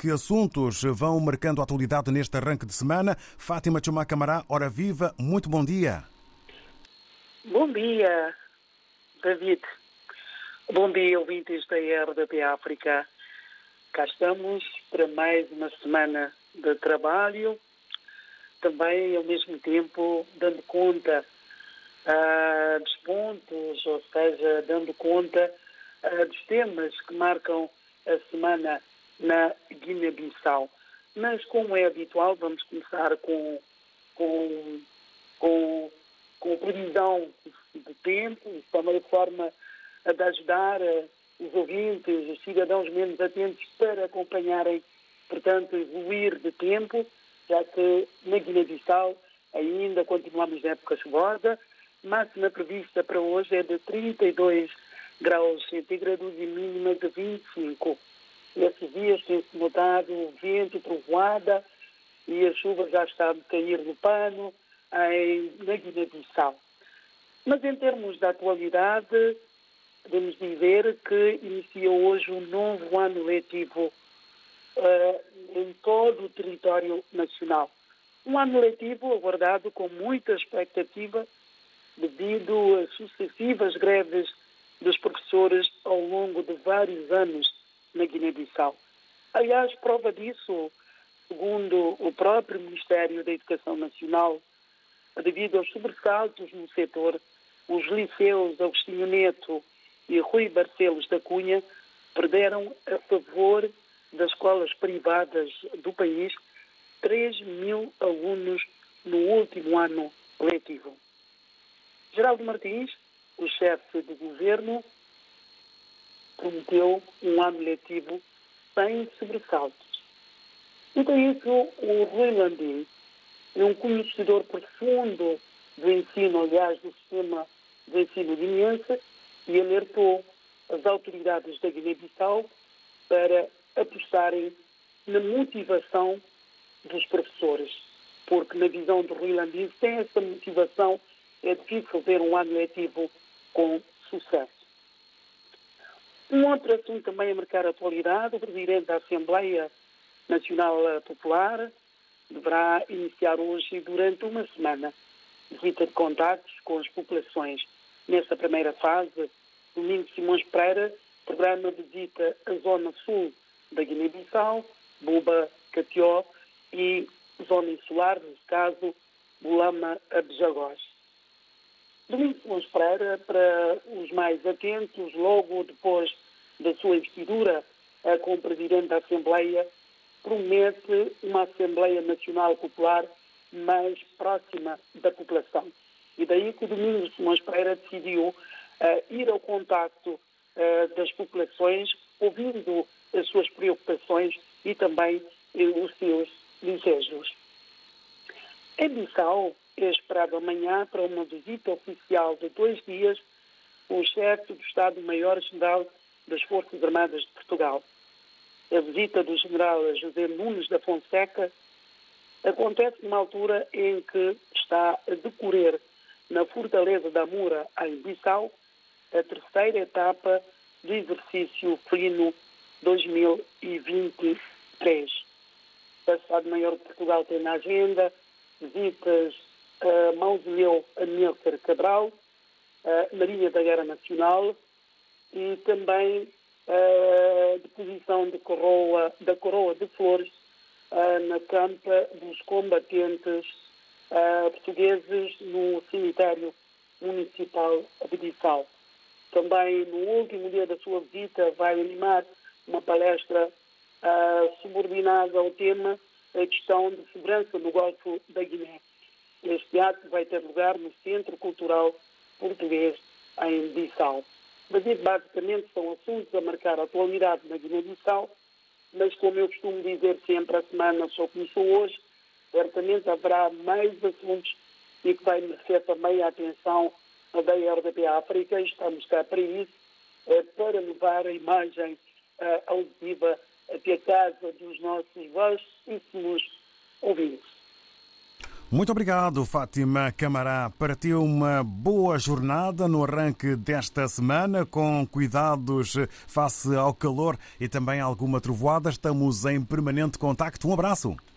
Que assuntos vão marcando a atualidade neste arranque de semana? Fátima Chumá Camará, hora viva, muito bom dia. Bom dia, David. Bom dia, ouvintes da RDP África. Cá estamos para mais uma semana de trabalho, também ao mesmo tempo dando conta uh, dos pontos, ou seja, dando conta uh, dos temas que marcam a semana na Guiné-Bissau. Mas, como é habitual, vamos começar com, com, com, com previsão de tempo, de uma forma de ajudar os ouvintes, os cidadãos menos atentos, para acompanharem, portanto, evoluir de tempo, já que na Guiné-Bissau ainda continuamos na época chuvosa. Máxima prevista para hoje é de 32 graus centígrados e mínima de 25. Dias tem-se notado vento, trovoada e a chuva já está a cair no pano em, na Guiné-Bissau. Mas em termos da atualidade, podemos dizer que inicia hoje um novo ano letivo uh, em todo o território nacional. Um ano letivo aguardado com muita expectativa devido às sucessivas greves dos professores ao longo de vários anos na Guiné-Bissau. Aliás, prova disso, segundo o próprio Ministério da Educação Nacional, devido aos sobressaltos no setor, os liceus Agostinho Neto e Rui Barcelos da Cunha perderam a favor das escolas privadas do país 3 mil alunos no último ano letivo. Geraldo Martins, o chefe de governo, prometeu um ano letivo sem sobressaltos. Então isso, o Rui Landim é um conhecedor profundo do ensino, aliás, do sistema de ensino guineense, e alertou as autoridades da Guiné-Bissau para apostarem na motivação dos professores, porque na visão do Rui Landim, sem essa motivação é difícil ver um ano letivo com sucesso. Um outro assunto também a marcar a atualidade, o Presidente da Assembleia Nacional Popular deverá iniciar hoje durante uma semana visita de contactos com as populações. Nessa primeira fase, Domingos Simões Pereira programa visita a zona sul da Guiné-Bissau, Buba, Catió e zona insular, neste caso, Bulama, Abjagós. Domingos Pereira, para os mais atentos, logo depois da sua investidura como Presidente da Assembleia, promete uma Assembleia Nacional Popular mais próxima da população. E daí que o Domingos Simões Pereira decidiu uh, ir ao contacto uh, das populações, ouvindo as suas preocupações e também uh, os seus desejos. Em Bissau, é esperado amanhã para uma visita oficial de dois dias o chefe do Estado-Maior-General das Forças Armadas de Portugal. A visita do general José Nunes da Fonseca acontece numa altura em que está a decorrer na Fortaleza da Mura, em Bissau, a terceira etapa do exercício Frino 2023. O Estado-Maior de Portugal tem na agenda visitas a Mausoleu Amílcar Cabral, a Marinha da Guerra Nacional e também a deposição de coroa, da coroa de flores na campa dos combatentes portugueses no cemitério municipal de. Também no último dia da sua visita vai animar uma palestra uh, subordinada ao tema a questão de segurança no Golfo da Guiné. Este ato vai ter lugar no Centro Cultural Português em Bissau. Mas basicamente são assuntos a marcar a atualidade na Guiné-Bissau, mas como eu costumo dizer sempre, a semana só começou hoje, certamente haverá mais assuntos e que vai merecer também a atenção da RDP África estamos cá para isso, para levar a imagem auditiva até a casa dos nossos vastíssimos ouvintes. Muito obrigado, Fátima Camará. Para ti, uma boa jornada no arranque desta semana, com cuidados face ao calor e também alguma trovoada. Estamos em permanente contacto. Um abraço.